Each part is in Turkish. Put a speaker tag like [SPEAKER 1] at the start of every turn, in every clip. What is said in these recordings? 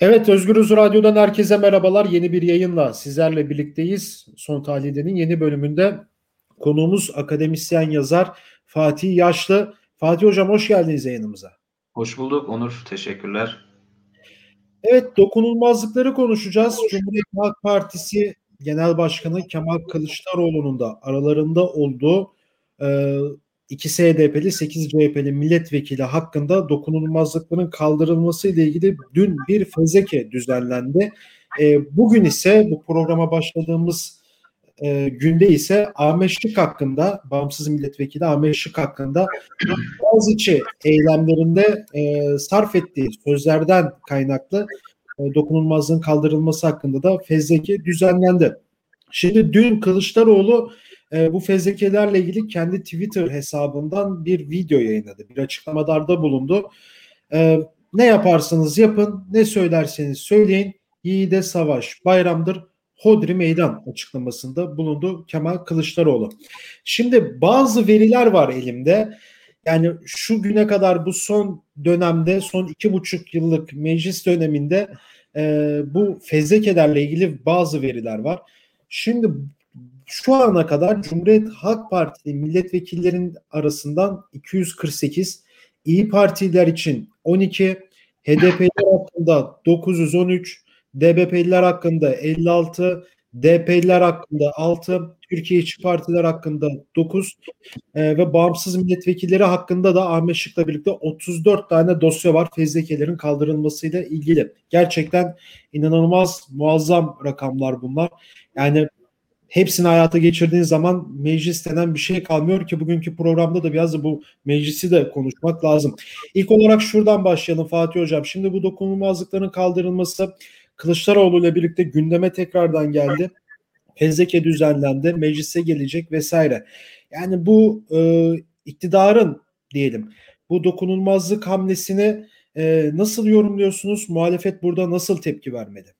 [SPEAKER 1] Evet Özgürüz Radyo'dan herkese merhabalar. Yeni bir yayınla sizlerle birlikteyiz. Son Tahliye'nin yeni bölümünde konuğumuz akademisyen yazar Fatih Yaşlı. Fatih Hocam hoş geldiniz yayınımıza.
[SPEAKER 2] Hoş bulduk Onur. Teşekkürler.
[SPEAKER 1] Evet dokunulmazlıkları konuşacağız. Cumhuriyet Halk Partisi Genel Başkanı Kemal Kılıçdaroğlu'nun da aralarında olduğu e, 2 HDP'li 8 CHP'li milletvekili hakkında dokunulmazlıkların kaldırılması ile ilgili dün bir fezleke düzenlendi. E, bugün ise bu programa başladığımız e, günde ise Ahmet Şık hakkında, bağımsız milletvekili Ahmet Şık hakkında Boğaziçi eylemlerinde e, sarf ettiği sözlerden kaynaklı e, dokunulmazlığın kaldırılması hakkında da fezleke düzenlendi. Şimdi dün Kılıçdaroğlu e, bu fezlekelerle ilgili kendi Twitter hesabından bir video yayınladı. Bir açıklamalarda bulundu. E, ne yaparsanız yapın, ne söylerseniz söyleyin. Yiğide savaş, bayramdır, Hodri meydan açıklamasında bulundu Kemal Kılıçdaroğlu. Şimdi bazı veriler var elimde. Yani şu güne kadar bu son dönemde, son iki buçuk yıllık meclis döneminde e, bu fezlekelerle ilgili bazı veriler var. Şimdi şu ana kadar Cumhuriyet Halk Partili milletvekillerin arasından 248, İyi Partiler için 12, HDP'liler hakkında 913, DBP'liler hakkında 56, DP'liler hakkında 6, Türkiye İşçi Partiler hakkında 9 e, ve bağımsız milletvekilleri hakkında da Ahmet Şık'la birlikte 34 tane dosya var fezlekelerin kaldırılmasıyla ilgili. Gerçekten inanılmaz muazzam rakamlar bunlar. Yani hepsini hayata geçirdiğin zaman meclis denen bir şey kalmıyor ki bugünkü programda da biraz da bu meclisi de konuşmak lazım. İlk olarak şuradan başlayalım Fatih Hocam. Şimdi bu dokunulmazlıkların kaldırılması Kılıçdaroğlu ile birlikte gündeme tekrardan geldi. Fezleke düzenlendi, meclise gelecek vesaire. Yani bu e, iktidarın diyelim bu dokunulmazlık hamlesini e, nasıl yorumluyorsunuz? Muhalefet burada nasıl tepki vermedi?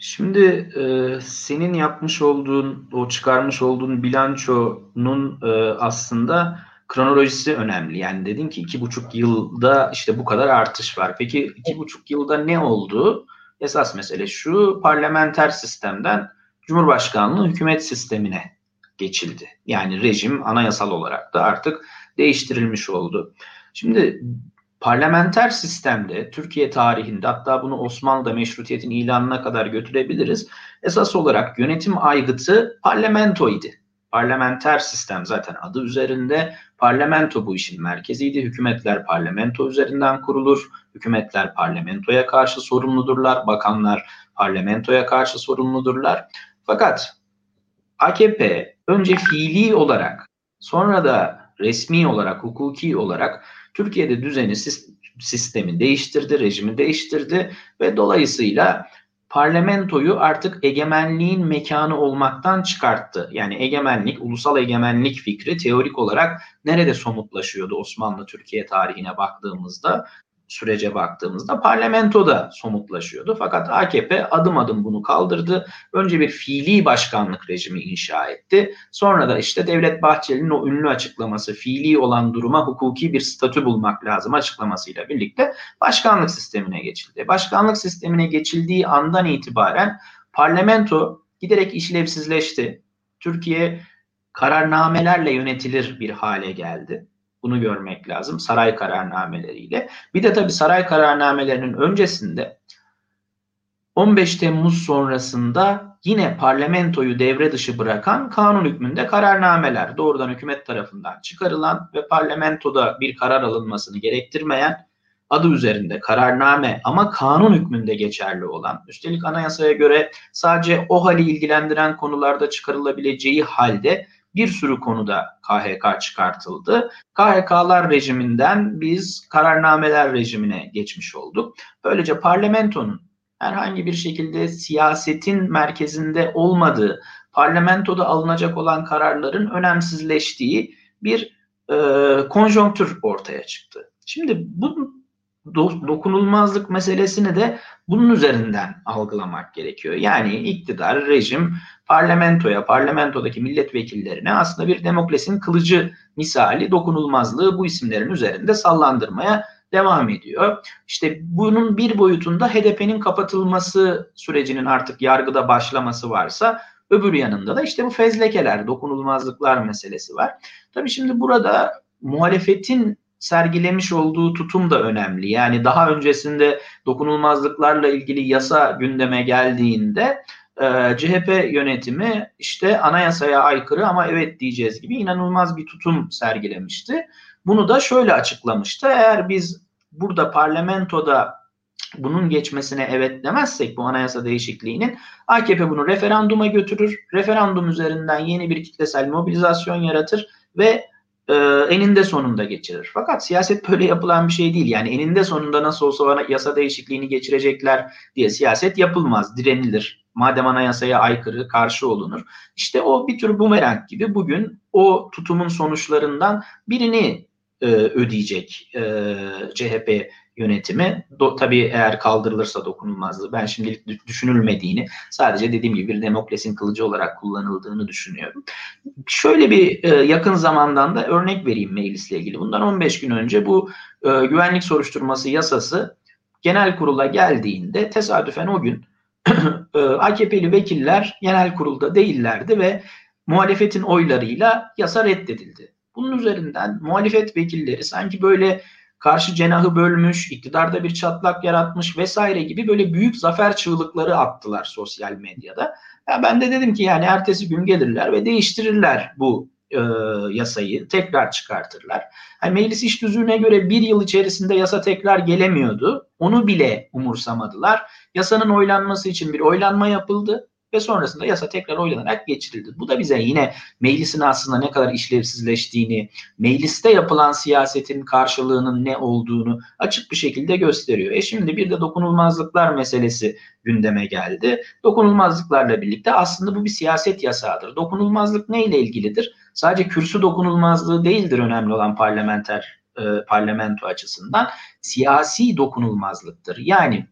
[SPEAKER 2] Şimdi e, senin yapmış olduğun, o çıkarmış olduğun bilançonun e, aslında kronolojisi önemli. Yani dedin ki iki buçuk yılda işte bu kadar artış var. Peki iki buçuk yılda ne oldu? Esas mesele şu parlamenter sistemden Cumhurbaşkanlığı hükümet sistemine geçildi. Yani rejim anayasal olarak da artık değiştirilmiş oldu. Şimdi parlamenter sistemde Türkiye tarihinde hatta bunu Osmanlı'da meşrutiyetin ilanına kadar götürebiliriz. Esas olarak yönetim aygıtı parlamentoydu. Parlamenter sistem zaten adı üzerinde parlamento bu işin merkeziydi. Hükümetler parlamento üzerinden kurulur. Hükümetler parlamentoya karşı sorumludurlar. Bakanlar parlamentoya karşı sorumludurlar. Fakat AKP önce fiili olarak sonra da resmi olarak, hukuki olarak Türkiye'de düzeni, sistemi değiştirdi, rejimi değiştirdi ve dolayısıyla parlamentoyu artık egemenliğin mekanı olmaktan çıkarttı. Yani egemenlik, ulusal egemenlik fikri teorik olarak nerede somutlaşıyordu Osmanlı Türkiye tarihine baktığımızda? Sürece baktığımızda parlamentoda somutlaşıyordu. Fakat AKP adım adım bunu kaldırdı. Önce bir fiili başkanlık rejimi inşa etti. Sonra da işte Devlet Bahçeli'nin o ünlü açıklaması fiili olan duruma hukuki bir statü bulmak lazım açıklamasıyla birlikte başkanlık sistemine geçildi. Başkanlık sistemine geçildiği andan itibaren parlamento giderek işlevsizleşti. Türkiye kararnamelerle yönetilir bir hale geldi. Bunu görmek lazım saray kararnameleriyle. Bir de tabii saray kararnamelerinin öncesinde 15 Temmuz sonrasında yine parlamentoyu devre dışı bırakan kanun hükmünde kararnameler doğrudan hükümet tarafından çıkarılan ve parlamentoda bir karar alınmasını gerektirmeyen adı üzerinde kararname ama kanun hükmünde geçerli olan üstelik anayasaya göre sadece o hali ilgilendiren konularda çıkarılabileceği halde bir sürü konuda KHK çıkartıldı. KHK'lar rejiminden biz kararnameler rejimine geçmiş olduk. Böylece parlamentonun herhangi bir şekilde siyasetin merkezinde olmadığı, parlamentoda alınacak olan kararların önemsizleştiği bir e, konjonktür ortaya çıktı. Şimdi bu do, dokunulmazlık meselesini de bunun üzerinden algılamak gerekiyor. Yani iktidar, rejim parlamentoya, parlamentodaki milletvekillerine aslında bir demokrasinin kılıcı misali dokunulmazlığı bu isimlerin üzerinde sallandırmaya devam ediyor. İşte bunun bir boyutunda HDP'nin kapatılması sürecinin artık yargıda başlaması varsa öbür yanında da işte bu fezlekeler, dokunulmazlıklar meselesi var. Tabii şimdi burada muhalefetin sergilemiş olduğu tutum da önemli. Yani daha öncesinde dokunulmazlıklarla ilgili yasa gündeme geldiğinde e, CHP yönetimi işte anayasaya aykırı ama evet diyeceğiz gibi inanılmaz bir tutum sergilemişti. Bunu da şöyle açıklamıştı. Eğer biz burada parlamentoda bunun geçmesine evet demezsek bu anayasa değişikliğinin AKP bunu referanduma götürür. Referandum üzerinden yeni bir kitlesel mobilizasyon yaratır ve e, eninde sonunda geçirir. Fakat siyaset böyle yapılan bir şey değil. Yani eninde sonunda nasıl olsa yasa değişikliğini geçirecekler diye siyaset yapılmaz, direnilir. Madem anayasaya aykırı, karşı olunur. İşte o bir tür bumerang gibi bugün o tutumun sonuçlarından birini e, ödeyecek e, CHP yönetimi. Do, tabii eğer kaldırılırsa dokunulmazlığı ben şimdilik düşünülmediğini sadece dediğim gibi bir demokrasinin kılıcı olarak kullanıldığını düşünüyorum. Şöyle bir e, yakın zamandan da örnek vereyim meclisle ilgili. Bundan 15 gün önce bu e, güvenlik soruşturması yasası genel kurula geldiğinde tesadüfen o gün e, AKP'li vekiller genel kurulda değillerdi ve muhalefetin oylarıyla yasa reddedildi. Bunun üzerinden muhalefet vekilleri sanki böyle karşı cenahı bölmüş, iktidarda bir çatlak yaratmış vesaire gibi böyle büyük zafer çığlıkları attılar sosyal medyada. Ya ben de dedim ki yani ertesi gün gelirler ve değiştirirler bu e, yasayı, tekrar çıkartırlar. Yani meclis iş düzüğüne göre bir yıl içerisinde yasa tekrar gelemiyordu. Onu bile umursamadılar. Yasanın oylanması için bir oylanma yapıldı ve sonrasında yasa tekrar oylanarak geçirildi. Bu da bize yine meclisin aslında ne kadar işlevsizleştiğini, mecliste yapılan siyasetin karşılığının ne olduğunu açık bir şekilde gösteriyor. E şimdi bir de dokunulmazlıklar meselesi gündeme geldi. Dokunulmazlıklarla birlikte aslında bu bir siyaset yasağıdır. Dokunulmazlık neyle ilgilidir? Sadece kürsü dokunulmazlığı değildir önemli olan parlamenter e, parlamento açısından. Siyasi dokunulmazlıktır. Yani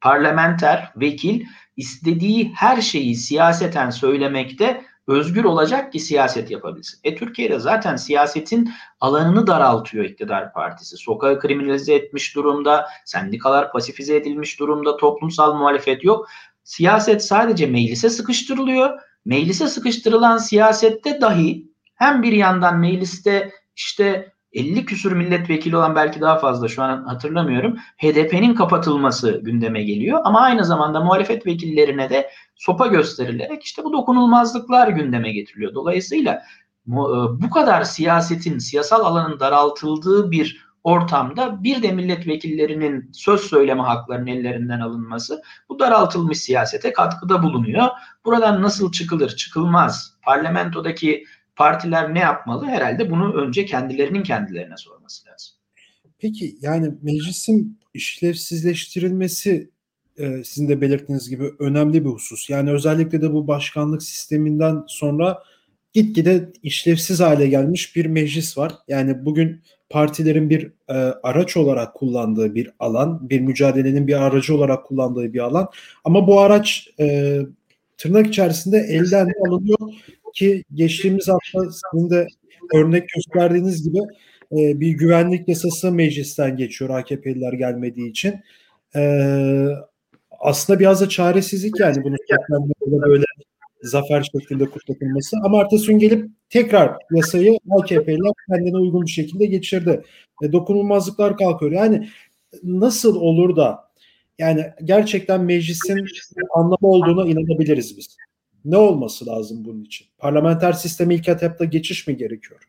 [SPEAKER 2] parlamenter vekil istediği her şeyi siyaseten söylemekte özgür olacak ki siyaset yapabilsin. E Türkiye'de zaten siyasetin alanını daraltıyor iktidar partisi. Sokağı kriminalize etmiş durumda, sendikalar pasifize edilmiş durumda, toplumsal muhalefet yok. Siyaset sadece meclise sıkıştırılıyor. Meclise sıkıştırılan siyasette dahi hem bir yandan mecliste işte 50 küsur milletvekili olan belki daha fazla şu an hatırlamıyorum. HDP'nin kapatılması gündeme geliyor ama aynı zamanda muhalefet vekillerine de sopa gösterilerek işte bu dokunulmazlıklar gündeme getiriliyor. Dolayısıyla e, bu kadar siyasetin, siyasal alanın daraltıldığı bir ortamda bir de milletvekillerinin söz söyleme haklarının ellerinden alınması bu daraltılmış siyasete katkıda bulunuyor. Buradan nasıl çıkılır? Çıkılmaz. Parlamentodaki partiler ne yapmalı? Herhalde bunu önce kendilerinin kendilerine sorması lazım.
[SPEAKER 1] Peki yani meclisin işlevsizleştirilmesi e, sizin de belirttiğiniz gibi önemli bir husus. Yani özellikle de bu başkanlık sisteminden sonra gitgide işlevsiz hale gelmiş bir meclis var. Yani bugün partilerin bir e, araç olarak kullandığı bir alan, bir mücadelenin bir aracı olarak kullandığı bir alan. Ama bu araç e, tırnak içerisinde elden alınıyor ki geçtiğimiz hafta sizin de örnek gösterdiğiniz gibi e, bir güvenlik yasası meclisten geçiyor AKP'liler gelmediği için. E, aslında biraz da çaresizlik yani bunu böyle zafer şeklinde kutlatılması. Ama ertesi gelip tekrar yasayı AKP'liler kendine uygun bir şekilde geçirdi. E, dokunulmazlıklar kalkıyor. Yani nasıl olur da yani gerçekten meclisin anlamı olduğuna inanabiliriz biz. Ne olması lazım bunun için? Parlamenter sisteme ilk etapta geçiş mi gerekiyor?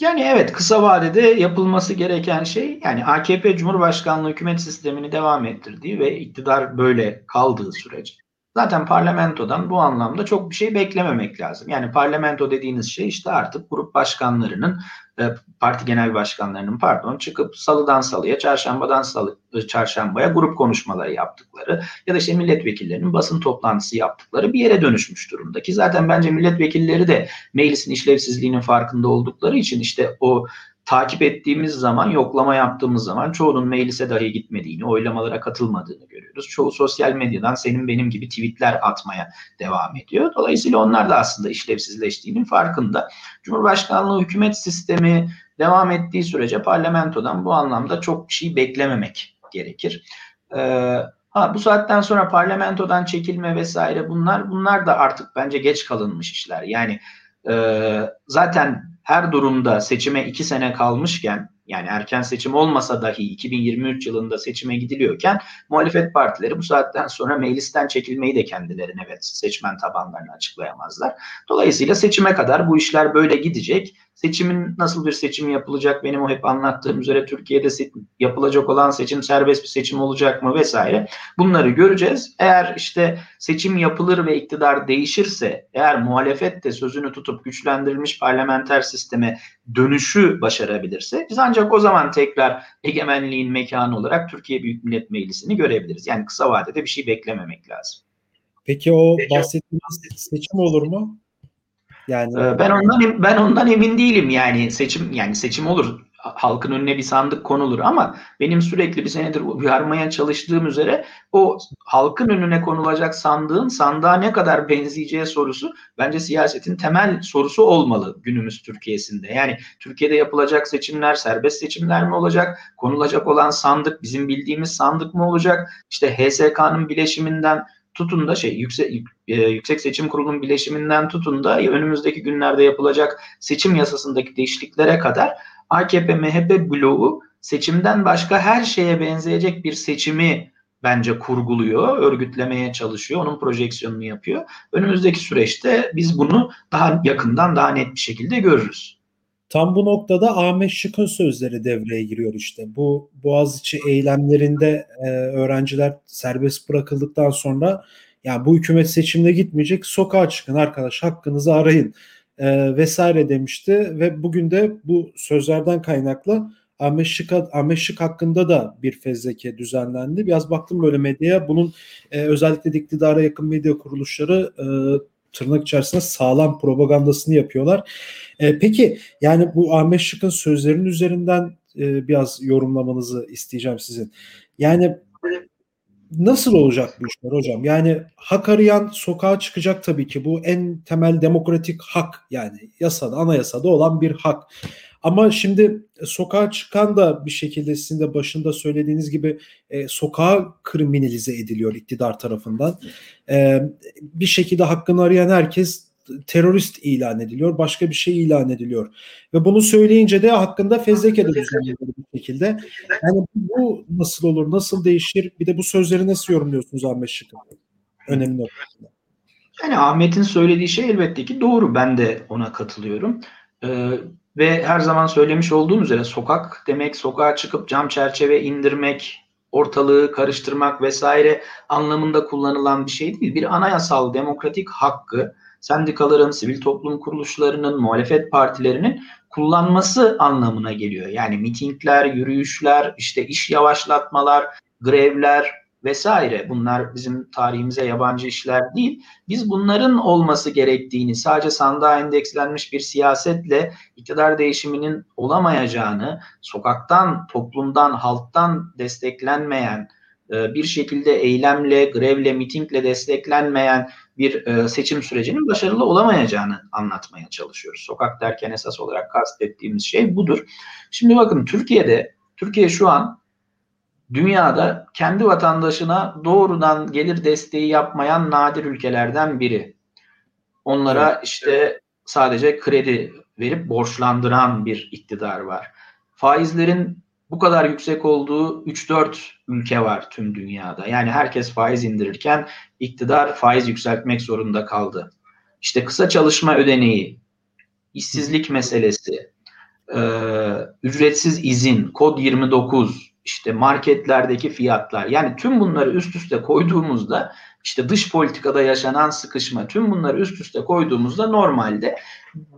[SPEAKER 2] Yani evet kısa vadede yapılması gereken şey yani AKP Cumhurbaşkanlığı hükümet sistemini devam ettirdiği ve iktidar böyle kaldığı sürece zaten parlamentodan bu anlamda çok bir şey beklememek lazım. Yani parlamento dediğiniz şey işte artık grup başkanlarının e, parti genel başkanlarının pardon çıkıp salıdan salıya, çarşambadan salı, e, çarşambaya grup konuşmaları yaptıkları ya da işte milletvekillerinin basın toplantısı yaptıkları bir yere dönüşmüş durumda ki zaten bence milletvekilleri de meclisin işlevsizliğinin farkında oldukları için işte o takip ettiğimiz zaman, yoklama yaptığımız zaman çoğunun meclise dahi gitmediğini, oylamalara katılmadığını görüyoruz. Çoğu sosyal medyadan senin benim gibi tweetler atmaya devam ediyor. Dolayısıyla onlar da aslında işlevsizleştiğinin farkında. Cumhurbaşkanlığı hükümet sistemi devam ettiği sürece parlamentodan bu anlamda çok bir şey beklememek gerekir. Ee, ha bu saatten sonra parlamentodan çekilme vesaire bunlar bunlar da artık bence geç kalınmış işler. Yani e, zaten her durumda seçime iki sene kalmışken yani erken seçim olmasa dahi 2023 yılında seçime gidiliyorken muhalefet partileri bu saatten sonra meclisten çekilmeyi de kendilerine ve seçmen tabanlarına açıklayamazlar. Dolayısıyla seçime kadar bu işler böyle gidecek. Seçimin nasıl bir seçim yapılacak benim o hep anlattığım üzere Türkiye'de yapılacak olan seçim serbest bir seçim olacak mı vesaire bunları göreceğiz. Eğer işte seçim yapılır ve iktidar değişirse eğer muhalefet de sözünü tutup güçlendirilmiş parlamenter sisteme dönüşü başarabilirse biz ancak o zaman tekrar egemenliğin mekanı olarak Türkiye Büyük Millet Meclisi'ni görebiliriz. Yani kısa vadede bir şey beklememek lazım.
[SPEAKER 1] Peki o bahsettiğiniz seçim olur mu?
[SPEAKER 2] Yani ee, ben ondan ben ondan emin değilim yani seçim yani seçim olur halkın önüne bir sandık konulur ama benim sürekli bir senedir uyarmaya çalıştığım üzere o halkın önüne konulacak sandığın sandığa ne kadar benzeyeceği sorusu bence siyasetin temel sorusu olmalı günümüz Türkiye'sinde. Yani Türkiye'de yapılacak seçimler serbest seçimler mi olacak? Konulacak olan sandık bizim bildiğimiz sandık mı olacak? İşte HSK'nın bileşiminden tutun da şey yüksek e, yüksek seçim kurulunun bileşiminden tutun da önümüzdeki günlerde yapılacak seçim yasasındaki değişikliklere kadar AKP MHP bloğu seçimden başka her şeye benzeyecek bir seçimi bence kurguluyor, örgütlemeye çalışıyor, onun projeksiyonunu yapıyor. Önümüzdeki süreçte biz bunu daha yakından, daha net bir şekilde görürüz.
[SPEAKER 1] Tam bu noktada Ahmet Şık'ın sözleri devreye giriyor işte. Bu Boğaziçi eylemlerinde e, öğrenciler serbest bırakıldıktan sonra yani bu hükümet seçimde gitmeyecek sokağa çıkın arkadaş hakkınızı arayın e, vesaire demişti ve bugün de bu sözlerden kaynaklı Ahmet Şık, Ahmet Şık hakkında da bir fezleke düzenlendi. Biraz baktım böyle medyaya bunun e, özellikle iktidara yakın medya kuruluşları e, tırnak içerisinde sağlam propagandasını yapıyorlar. E, peki yani bu Ahmet Şık'ın sözlerinin üzerinden e, biraz yorumlamanızı isteyeceğim sizin. Yani nasıl olacak bu işler hocam? Yani hak arayan sokağa çıkacak tabii ki. Bu en temel demokratik hak yani yasada, anayasada olan bir hak. Ama şimdi sokağa çıkan da bir şekilde sizin de başında söylediğiniz gibi e, sokağa kriminalize ediliyor iktidar tarafından. E, bir şekilde hakkını arayan herkes terörist ilan ediliyor, başka bir şey ilan ediliyor. Ve bunu söyleyince de hakkında fezleke de düzenleniyor bir şekilde. Yani bu nasıl olur, nasıl değişir? Bir de bu sözleri nasıl yorumluyorsunuz Ahmet Şık'ın? Önemli noktasında.
[SPEAKER 2] Yani Ahmet'in söylediği şey elbette ki doğru. Ben de ona katılıyorum. Ee, ve her zaman söylemiş olduğum üzere sokak demek, sokağa çıkıp cam çerçeve indirmek, ortalığı karıştırmak vesaire anlamında kullanılan bir şey değil. Bir anayasal demokratik hakkı sendikaların, sivil toplum kuruluşlarının, muhalefet partilerinin kullanması anlamına geliyor. Yani mitingler, yürüyüşler, işte iş yavaşlatmalar, grevler vesaire bunlar bizim tarihimize yabancı işler değil. Biz bunların olması gerektiğini sadece sandığa endekslenmiş bir siyasetle iktidar değişiminin olamayacağını, sokaktan, toplumdan, halktan desteklenmeyen, e, bir şekilde eylemle, grevle, mitingle desteklenmeyen bir e, seçim sürecinin başarılı olamayacağını anlatmaya çalışıyoruz. Sokak derken esas olarak kastettiğimiz şey budur. Şimdi bakın Türkiye'de, Türkiye şu an dünyada kendi vatandaşına doğrudan gelir desteği yapmayan nadir ülkelerden biri. Onlara işte sadece kredi verip borçlandıran bir iktidar var. Faizlerin bu kadar yüksek olduğu 3-4 ülke var tüm dünyada. Yani herkes faiz indirirken iktidar faiz yükseltmek zorunda kaldı. İşte kısa çalışma ödeneği, işsizlik meselesi, e, ücretsiz izin, kod 29, işte marketlerdeki fiyatlar. Yani tüm bunları üst üste koyduğumuzda işte dış politikada yaşanan sıkışma, tüm bunları üst üste koyduğumuzda normalde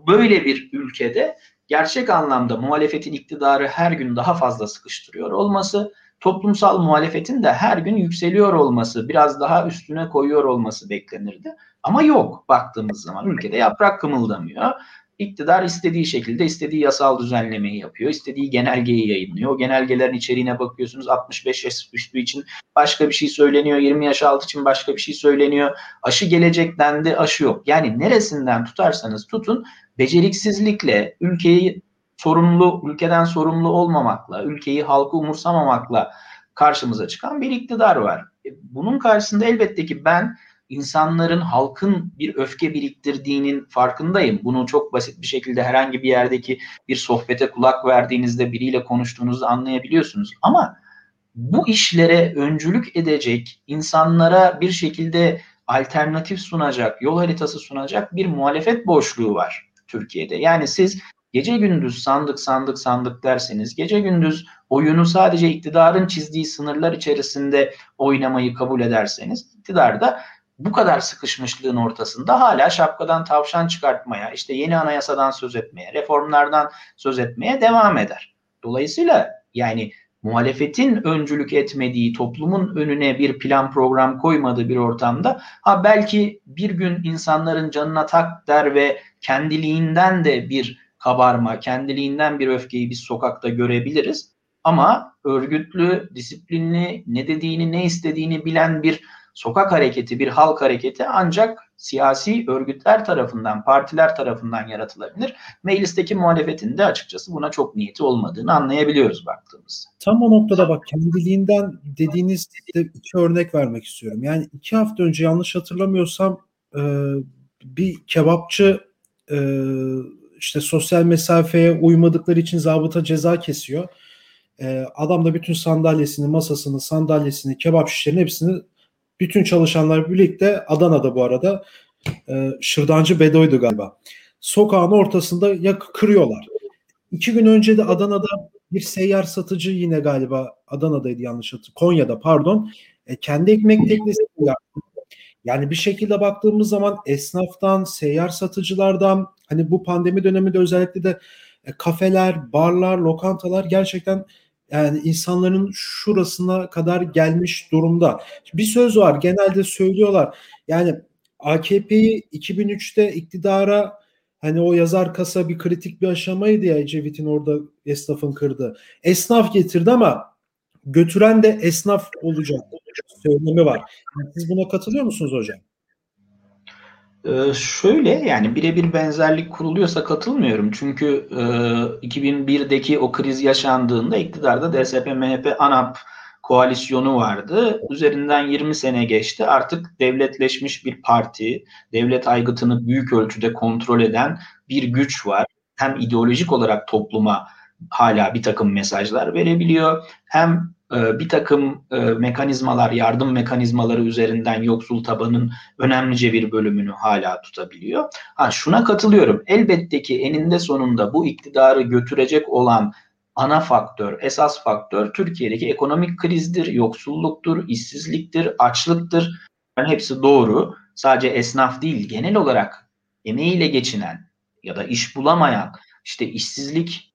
[SPEAKER 2] böyle bir ülkede gerçek anlamda muhalefetin iktidarı her gün daha fazla sıkıştırıyor olması, toplumsal muhalefetin de her gün yükseliyor olması, biraz daha üstüne koyuyor olması beklenirdi. Ama yok baktığımız zaman ülkede yaprak kımıldamıyor. İktidar istediği şekilde istediği yasal düzenlemeyi yapıyor. istediği genelgeyi yayınlıyor. O genelgelerin içeriğine bakıyorsunuz 65 yaş üstü için başka bir şey söyleniyor. 20 yaş altı için başka bir şey söyleniyor. Aşı gelecek dendi aşı yok. Yani neresinden tutarsanız tutun beceriksizlikle ülkeyi sorumlu, ülkeden sorumlu olmamakla, ülkeyi halkı umursamamakla karşımıza çıkan bir iktidar var. E, bunun karşısında elbette ki ben insanların halkın bir öfke biriktirdiğinin farkındayım. Bunu çok basit bir şekilde herhangi bir yerdeki bir sohbete kulak verdiğinizde biriyle konuştuğunuzda anlayabiliyorsunuz. Ama bu işlere öncülük edecek, insanlara bir şekilde alternatif sunacak, yol haritası sunacak bir muhalefet boşluğu var Türkiye'de. Yani siz gece gündüz sandık sandık sandık derseniz, gece gündüz oyunu sadece iktidarın çizdiği sınırlar içerisinde oynamayı kabul ederseniz, iktidar da bu kadar sıkışmışlığın ortasında hala şapkadan tavşan çıkartmaya, işte yeni anayasadan söz etmeye, reformlardan söz etmeye devam eder. Dolayısıyla yani muhalefetin öncülük etmediği, toplumun önüne bir plan program koymadığı bir ortamda ha belki bir gün insanların canına tak der ve kendiliğinden de bir kabarma, kendiliğinden bir öfkeyi biz sokakta görebiliriz. Ama örgütlü, disiplinli, ne dediğini, ne istediğini bilen bir sokak hareketi, bir halk hareketi ancak siyasi örgütler tarafından, partiler tarafından yaratılabilir. Meclisteki muhalefetin de açıkçası buna çok niyeti olmadığını anlayabiliyoruz baktığımızda.
[SPEAKER 1] Tam o noktada bak kendiliğinden dediğiniz de iki örnek vermek istiyorum. Yani iki hafta önce yanlış hatırlamıyorsam e, bir kebapçı e, işte sosyal mesafeye uymadıkları için zabıta ceza kesiyor. E, adam da bütün sandalyesini, masasını, sandalyesini, kebap şişlerini hepsini bütün çalışanlar birlikte Adana'da bu arada e, Şırdancı Bedo'ydu galiba. Sokağın ortasında ya kırıyorlar. İki gün önce de Adana'da bir seyyar satıcı yine galiba Adana'daydı yanlış hatırlıyorum. Konya'da pardon. E, kendi ekmek teknesi yani bir şekilde baktığımız zaman esnaftan, seyyar satıcılardan hani bu pandemi döneminde özellikle de e, kafeler, barlar, lokantalar gerçekten yani insanların şurasına kadar gelmiş durumda. Bir söz var genelde söylüyorlar. Yani AKP'yi 2003'te iktidara hani o yazar kasa bir kritik bir aşamaydı ya Ecevit'in orada esnafın kırdı. Esnaf getirdi ama götüren de esnaf olacak söylemi var. Siz buna katılıyor musunuz hocam?
[SPEAKER 2] Ee, şöyle yani birebir benzerlik kuruluyorsa katılmıyorum. Çünkü e, 2001'deki o kriz yaşandığında iktidarda DSP, MHP, ANAP koalisyonu vardı. Üzerinden 20 sene geçti. Artık devletleşmiş bir parti, devlet aygıtını büyük ölçüde kontrol eden bir güç var. Hem ideolojik olarak topluma hala bir takım mesajlar verebiliyor. Hem bir takım e, mekanizmalar, yardım mekanizmaları üzerinden yoksul tabanın önemlice bir bölümünü hala tutabiliyor. Ha şuna katılıyorum. Elbette ki eninde sonunda bu iktidarı götürecek olan ana faktör, esas faktör Türkiye'deki ekonomik krizdir, yoksulluktur, işsizliktir, açlıktır. Yani hepsi doğru. Sadece esnaf değil, genel olarak emeğiyle geçinen ya da iş bulamayan, işte işsizlik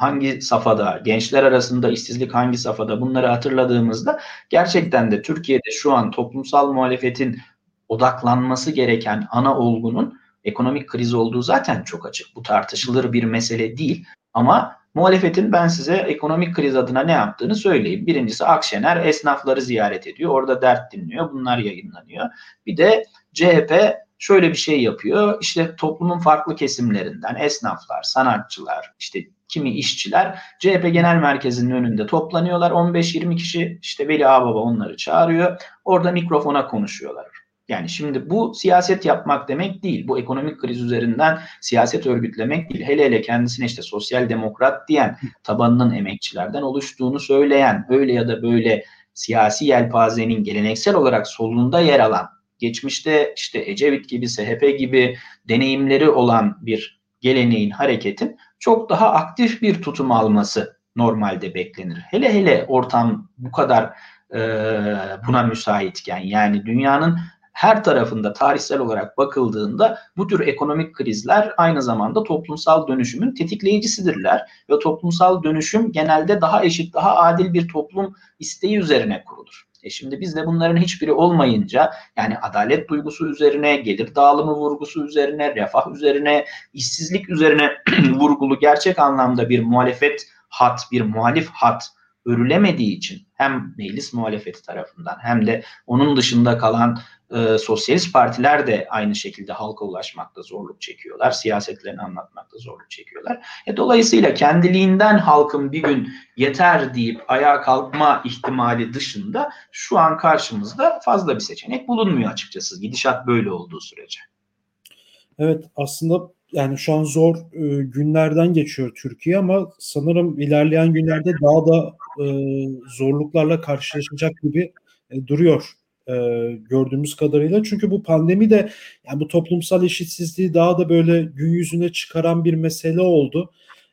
[SPEAKER 2] hangi safhada, gençler arasında işsizlik hangi safhada bunları hatırladığımızda gerçekten de Türkiye'de şu an toplumsal muhalefetin odaklanması gereken ana olgunun ekonomik kriz olduğu zaten çok açık. Bu tartışılır bir mesele değil ama muhalefetin ben size ekonomik kriz adına ne yaptığını söyleyeyim. Birincisi Akşener esnafları ziyaret ediyor. Orada dert dinliyor. Bunlar yayınlanıyor. Bir de CHP şöyle bir şey yapıyor. İşte toplumun farklı kesimlerinden esnaflar, sanatçılar, işte kimi işçiler CHP Genel Merkezi'nin önünde toplanıyorlar. 15-20 kişi işte Veli Ağbaba onları çağırıyor. Orada mikrofona konuşuyorlar. Yani şimdi bu siyaset yapmak demek değil. Bu ekonomik kriz üzerinden siyaset örgütlemek değil. Hele hele kendisine işte sosyal demokrat diyen, tabanının emekçilerden oluştuğunu söyleyen, öyle ya da böyle siyasi yelpazenin geleneksel olarak solunda yer alan, geçmişte işte Ecevit gibi, SHP gibi deneyimleri olan bir geleneğin, hareketin çok daha aktif bir tutum alması normalde beklenir. Hele hele ortam bu kadar e, buna müsaitken yani dünyanın her tarafında tarihsel olarak bakıldığında bu tür ekonomik krizler aynı zamanda toplumsal dönüşümün tetikleyicisidirler ve toplumsal dönüşüm genelde daha eşit, daha adil bir toplum isteği üzerine kurulur. E şimdi bizde bunların hiçbiri olmayınca yani adalet duygusu üzerine, gelir dağılımı vurgusu üzerine, refah üzerine, işsizlik üzerine vurgulu gerçek anlamda bir muhalefet hat, bir muhalif hat örülemediği için hem meclis muhalefeti tarafından hem de onun dışında kalan e, sosyalist partiler de aynı şekilde halka ulaşmakta zorluk çekiyorlar. Siyasetlerini anlatmakta zorluk çekiyorlar. E, dolayısıyla kendiliğinden halkın bir gün yeter deyip ayağa kalkma ihtimali dışında şu an karşımızda fazla bir seçenek bulunmuyor açıkçası. Gidişat böyle olduğu sürece.
[SPEAKER 1] Evet aslında yani şu an zor e, günlerden geçiyor Türkiye ama sanırım ilerleyen günlerde daha da e, zorluklarla karşılaşacak gibi e, duruyor e, gördüğümüz kadarıyla. Çünkü bu pandemi de yani bu toplumsal eşitsizliği daha da böyle gün yüzüne çıkaran bir mesele oldu.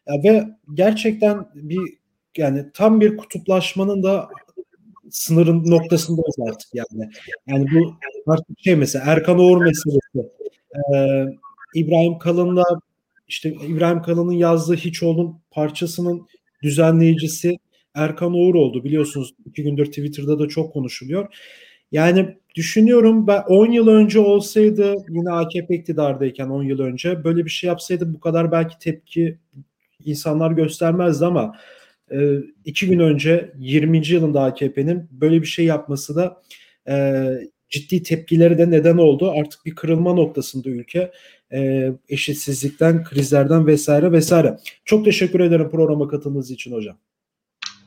[SPEAKER 1] Ya ve gerçekten bir yani tam bir kutuplaşmanın da sınırın noktasındayız artık yani. Yani bu artık şey mesela Erkan Oğur meselesi. Ee, İbrahim Kalın'la işte İbrahim Kalın'ın yazdığı Hiç Olun parçasının düzenleyicisi Erkan Oğur oldu. Biliyorsunuz iki gündür Twitter'da da çok konuşuluyor. Yani düşünüyorum ben 10 yıl önce olsaydı yine AKP iktidardayken 10 yıl önce böyle bir şey yapsaydı bu kadar belki tepki insanlar göstermezdi ama e, iki gün önce 20. yılında AKP'nin böyle bir şey yapması da e, ciddi tepkileri de neden oldu. Artık bir kırılma noktasında ülke e, eşitsizlikten, krizlerden vesaire vesaire. Çok teşekkür ederim programa katıldığınız için hocam.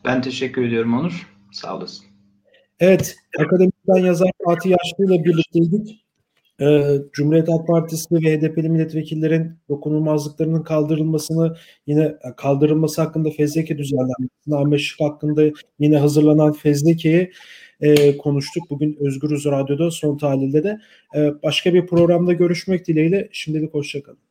[SPEAKER 2] Ben teşekkür ediyorum Onur. Sağ olasın.
[SPEAKER 1] Evet, akademikten yazar Fatih Yaşlı ile birlikteydik. Ee, Cumhuriyet Halk Partisi ve HDP'li milletvekillerin dokunulmazlıklarının kaldırılmasını yine kaldırılması hakkında fezleke düzenlenmesini, Ahmet Şık hakkında yine hazırlanan fezlekeyi e, konuştuk. Bugün Özgür Radyo'da son tahlilde de. E, başka bir programda görüşmek dileğiyle şimdilik hoşçakalın.